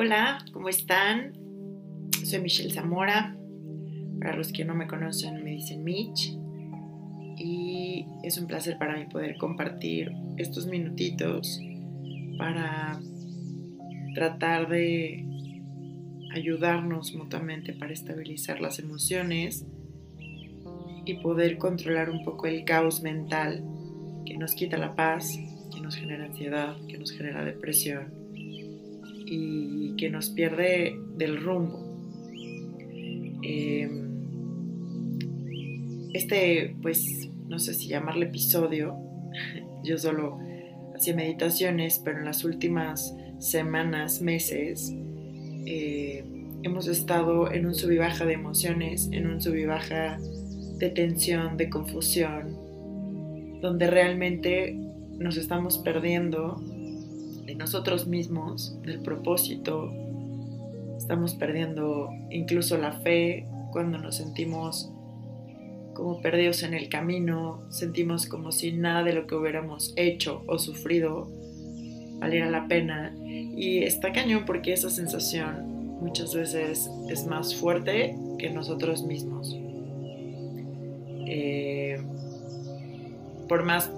Hola, ¿cómo están? Soy Michelle Zamora. Para los que no me conocen, me dicen Mitch. Y es un placer para mí poder compartir estos minutitos para tratar de ayudarnos mutuamente para estabilizar las emociones y poder controlar un poco el caos mental que nos quita la paz, que nos genera ansiedad, que nos genera depresión y que nos pierde del rumbo. Em, este, pues, no sé si llamarle episodio, yo solo hacía meditaciones, pero en las últimas semanas, meses, eh, hemos estado en un sub y baja de emociones, en un sub y baja de tensión, de confusión, donde realmente nos estamos perdiendo de nosotros mismos, del propósito, estamos perdiendo incluso la fe cuando nos sentimos como perdidos en el camino, sentimos como si nada de lo que hubiéramos hecho o sufrido valiera la pena. Y está cañón porque esa sensación muchas veces es más fuerte que nosotros mismos. Eh, por más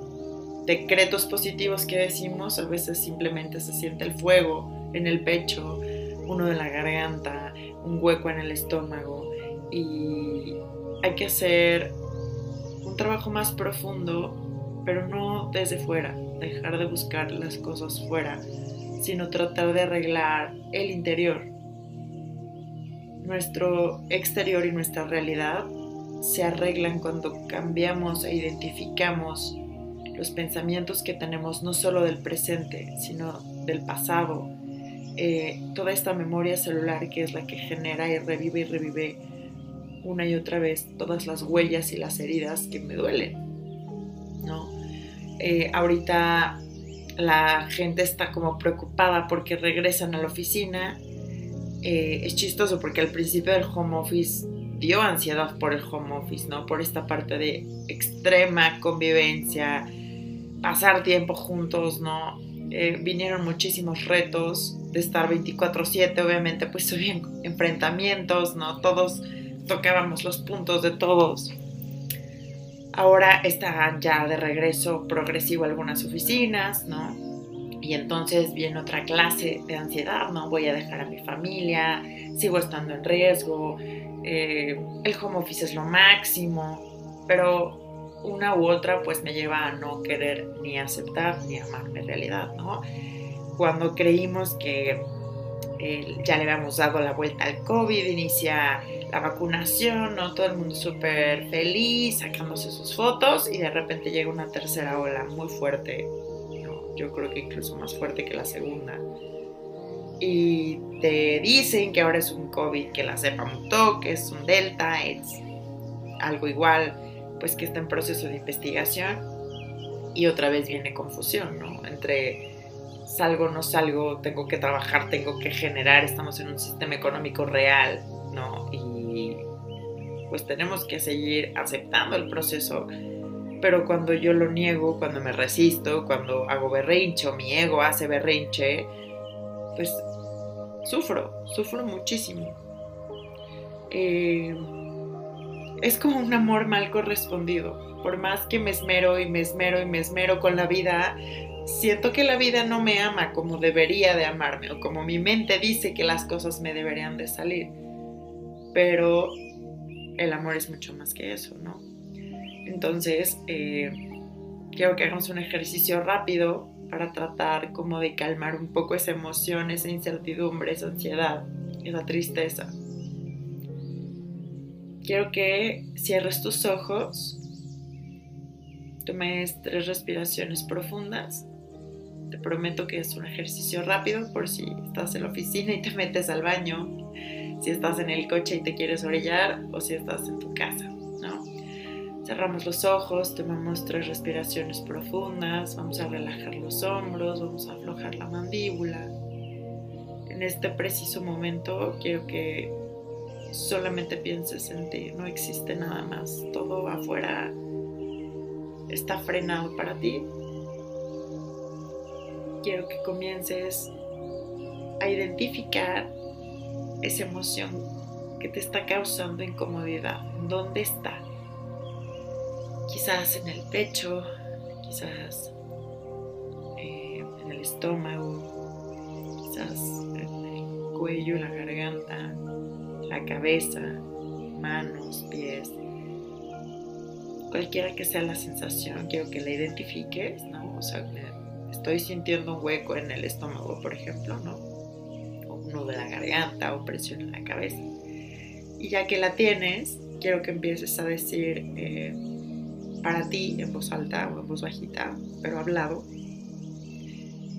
decretos positivos que decimos, a veces simplemente se siente el fuego en el pecho, uno en la garganta, un hueco en el estómago y hay que hacer un trabajo más profundo, pero no desde fuera, dejar de buscar las cosas fuera, sino tratar de arreglar el interior. Nuestro exterior y nuestra realidad se arreglan cuando cambiamos e identificamos los pensamientos que tenemos no solo del presente, sino del pasado, eh, toda esta memoria celular que es la que genera y revive y revive una y otra vez todas las huellas y las heridas que me duelen. ¿no? Eh, ahorita la gente está como preocupada porque regresan a la oficina. Eh, es chistoso porque al principio del home office dio ansiedad por el home office, ¿no? Por esta parte de extrema convivencia, pasar tiempo juntos, ¿no? Eh, vinieron muchísimos retos de estar 24/7, obviamente pues había enfrentamientos, ¿no? Todos tocábamos los puntos de todos. Ahora están ya de regreso progresivo algunas oficinas, ¿no? Y entonces viene otra clase de ansiedad, ¿no? Voy a dejar a mi familia, sigo estando en riesgo, eh, el home office es lo máximo, pero una u otra pues me lleva a no querer ni aceptar ni amar mi realidad, ¿no? Cuando creímos que eh, ya le habíamos dado la vuelta al COVID, inicia la vacunación, ¿no? Todo el mundo súper feliz, sacándose sus fotos y de repente llega una tercera ola muy fuerte, yo creo que incluso más fuerte que la segunda. Y te dicen que ahora es un COVID, que la cepa mutó, que es un delta, es algo igual, pues que está en proceso de investigación. Y otra vez viene confusión, ¿no? Entre salgo, no salgo, tengo que trabajar, tengo que generar, estamos en un sistema económico real, ¿no? Y pues tenemos que seguir aceptando el proceso. Pero cuando yo lo niego, cuando me resisto, cuando hago berrinche o mi ego hace berrinche, pues sufro, sufro muchísimo. Eh, es como un amor mal correspondido. Por más que me esmero y me esmero y me esmero con la vida, siento que la vida no me ama como debería de amarme o como mi mente dice que las cosas me deberían de salir. Pero el amor es mucho más que eso, ¿no? Entonces, eh, quiero que hagamos un ejercicio rápido para tratar como de calmar un poco esa emoción, esa incertidumbre, esa ansiedad, esa tristeza. Quiero que cierres tus ojos, tomes tres respiraciones profundas. Te prometo que es un ejercicio rápido por si estás en la oficina y te metes al baño, si estás en el coche y te quieres orillar o si estás en tu casa, ¿no? Cerramos los ojos, tomamos tres respiraciones profundas, vamos a relajar los hombros, vamos a aflojar la mandíbula. En este preciso momento quiero que solamente pienses en ti, no existe nada más, todo afuera está frenado para ti. Quiero que comiences a identificar esa emoción que te está causando incomodidad. ¿Dónde está? Quizás en el pecho, quizás eh, en el estómago, quizás en el cuello, la garganta, la cabeza, manos, pies. Cualquiera que sea la sensación, quiero que la identifiques, ¿no? O sea, estoy sintiendo un hueco en el estómago, por ejemplo, ¿no? O un nudo de la garganta o presión en la cabeza. Y ya que la tienes, quiero que empieces a decir eh, para ti en voz alta o en voz bajita, pero hablado,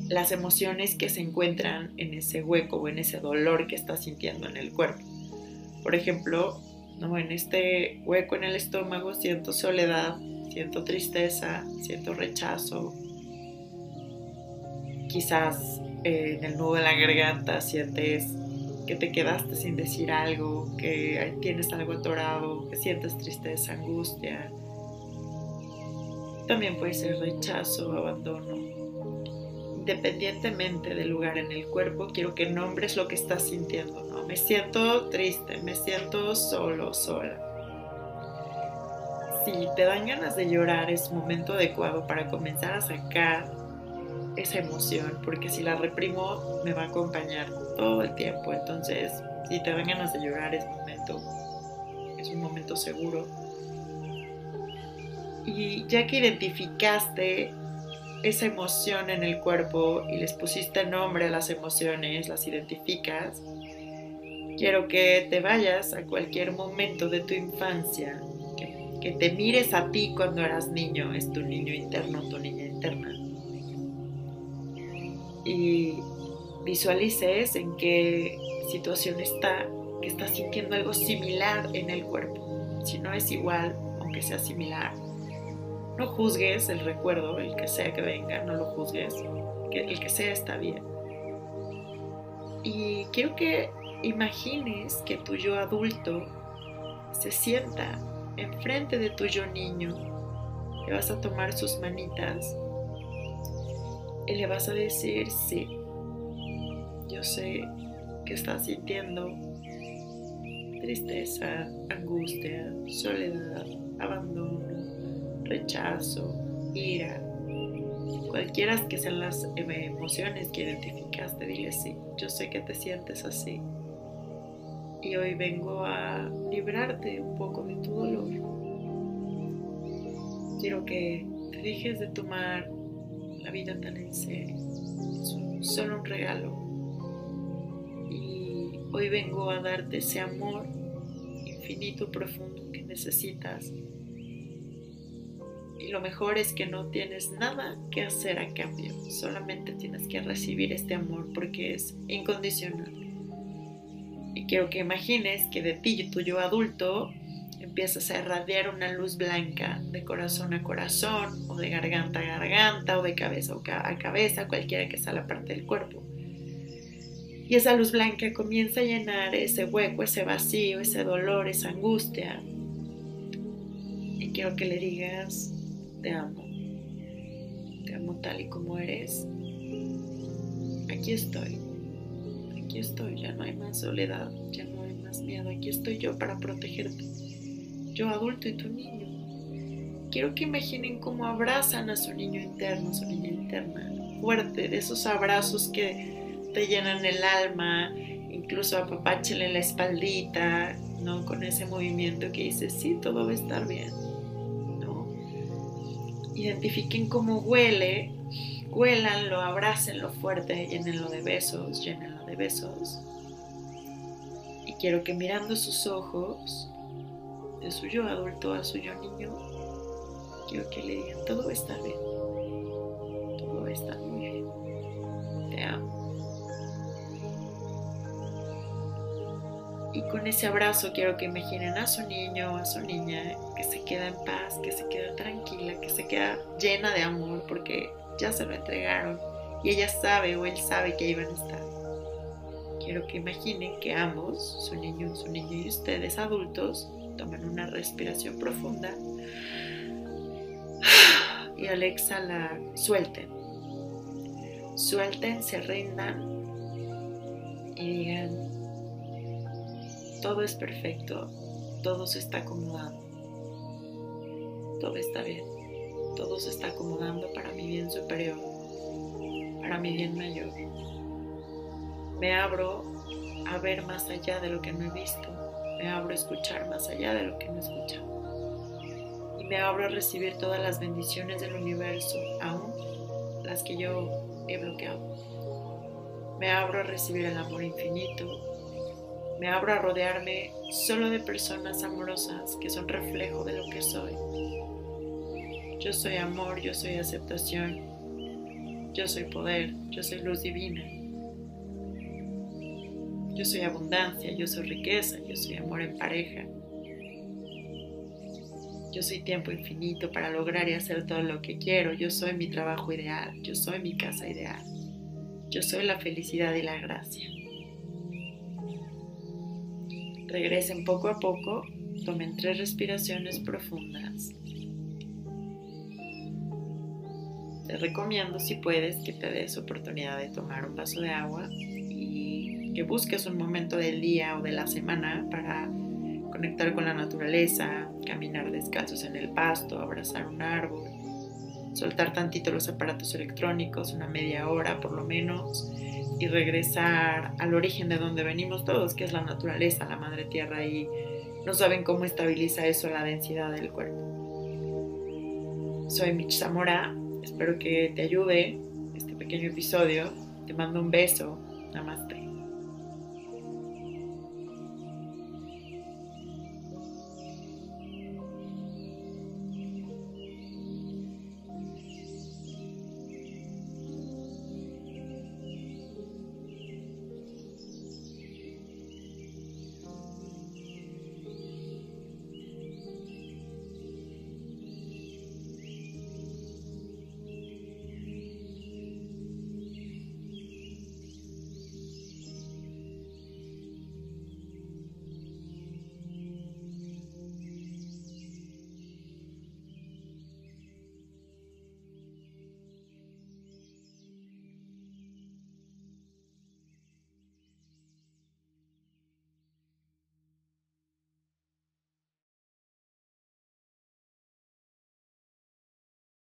las emociones que se encuentran en ese hueco o en ese dolor que estás sintiendo en el cuerpo. Por ejemplo, ¿no? en este hueco en el estómago siento soledad, siento tristeza, siento rechazo. Quizás eh, en el nudo de la garganta sientes que te quedaste sin decir algo, que tienes algo atorado, que sientes tristeza, angustia. También puede ser rechazo, abandono. Independientemente del lugar en el cuerpo, quiero que nombres lo que estás sintiendo, ¿no? Me siento triste, me siento solo, sola. Si te dan ganas de llorar, es momento adecuado para comenzar a sacar esa emoción, porque si la reprimo me va a acompañar todo el tiempo. Entonces, si te dan ganas de llorar, es momento, es un momento seguro. Y ya que identificaste esa emoción en el cuerpo y les pusiste nombre a las emociones, las identificas, quiero que te vayas a cualquier momento de tu infancia, que, te mires a ti cuando eras niño, es tu niño interno, tu niña interna y visualices en qué situación está, que está sintiendo algo similar en el cuerpo. Si no es igual, aunque sea similar, no juzgues el recuerdo, el que sea que venga, no lo juzgues, que el que sea está bien. Y quiero que imagines que tu yo adulto se sienta enfrente de tu yo niño, le vas a tomar sus manitas y le vas a decir, sí, yo sé que estás sintiendo tristeza, angustia, soledad, abandono, rechazo, ira, cualquiera que sean las emociones que identificaste, dile sí, yo sé que te sientes así. Y hoy vengo a librarte un poco de tu dolor. Quiero que te dejes de tomar la vida tan en serio. Es solo un regalo. Y hoy vengo a darte ese amor infinito, profundo que necesitas. Y lo mejor es que no tienes nada que hacer a cambio. Solamente tienes que recibir este amor porque es incondicional. Y quiero que imagines que de ti, tu yo adulto, empiezas a irradiar una luz blanca de corazón a corazón, o de garganta a garganta, o de cabeza a cabeza, cualquiera que sea la parte del cuerpo. Y esa luz blanca comienza a llenar ese hueco, ese vacío, ese dolor, esa angustia. Y quiero que le digas, te amo. Te amo tal y como eres. Aquí estoy. Aquí estoy. Ya no hay más soledad. Ya no hay más miedo. Aquí estoy yo para protegerte yo adulto y tu niño. Quiero que imaginen cómo abrazan a su niño interno, a su niña interna, fuerte, de esos abrazos que te llenan el alma, incluso apapáchenle la espaldita, ¿no? Con ese movimiento que dice, sí, todo va a estar bien. Identifiquen cómo huele, huélanlo, abrácenlo fuerte, llénenlo de besos, llénenlo de besos. Y quiero que mirando sus ojos, de su yo adulto a su yo niño, quiero que le digan, todo estar bien, Y con ese abrazo quiero que imaginen a su niño o a su niña que se queda en paz, que se queda tranquila, que se queda llena de amor porque ya se lo entregaron y ella sabe o él sabe que iban a estar. Quiero que imaginen que ambos, su niño, su niño y ustedes adultos, tomen una respiración profunda y al exhalar suelten. Suelten, se rindan Todo es perfecto, todo se está acomodando. Todo está bien, todo se está acomodando para mi bien superior, para mi bien mayor. Me abro a ver más allá de lo que no he visto, me abro a escuchar más allá de lo que no he escuchado. Y me abro a recibir todas las bendiciones del universo, aún las que yo he bloqueado. Me abro a recibir el amor infinito, me abro a rodearme solo de personas amorosas que son reflejo de lo que soy. Yo soy amor, yo soy aceptación, yo soy poder, yo soy luz divina. Yo soy abundancia, yo soy riqueza, yo soy amor en pareja. Yo soy tiempo infinito para lograr y hacer todo lo que quiero. Yo soy mi trabajo ideal, yo soy mi casa ideal. Yo soy la felicidad y la gracia. Regresen poco a poco, tomen tres respiraciones profundas. Te recomiendo si puedes que te des oportunidad de tomar un vaso de agua y que busques un momento del día o de la semana para conectar con la naturaleza, caminar descalzos en el pasto, abrazar un árbol, soltar tantito los aparatos electrónicos, una media hora por lo menos, y regresar al origen de donde venimos todos, que es la naturaleza, la madre tierra, y no saben cómo estabiliza eso la densidad del cuerpo. Soy Mitch Zamora, espero que te ayude este pequeño episodio. Te mando un beso. Namaste.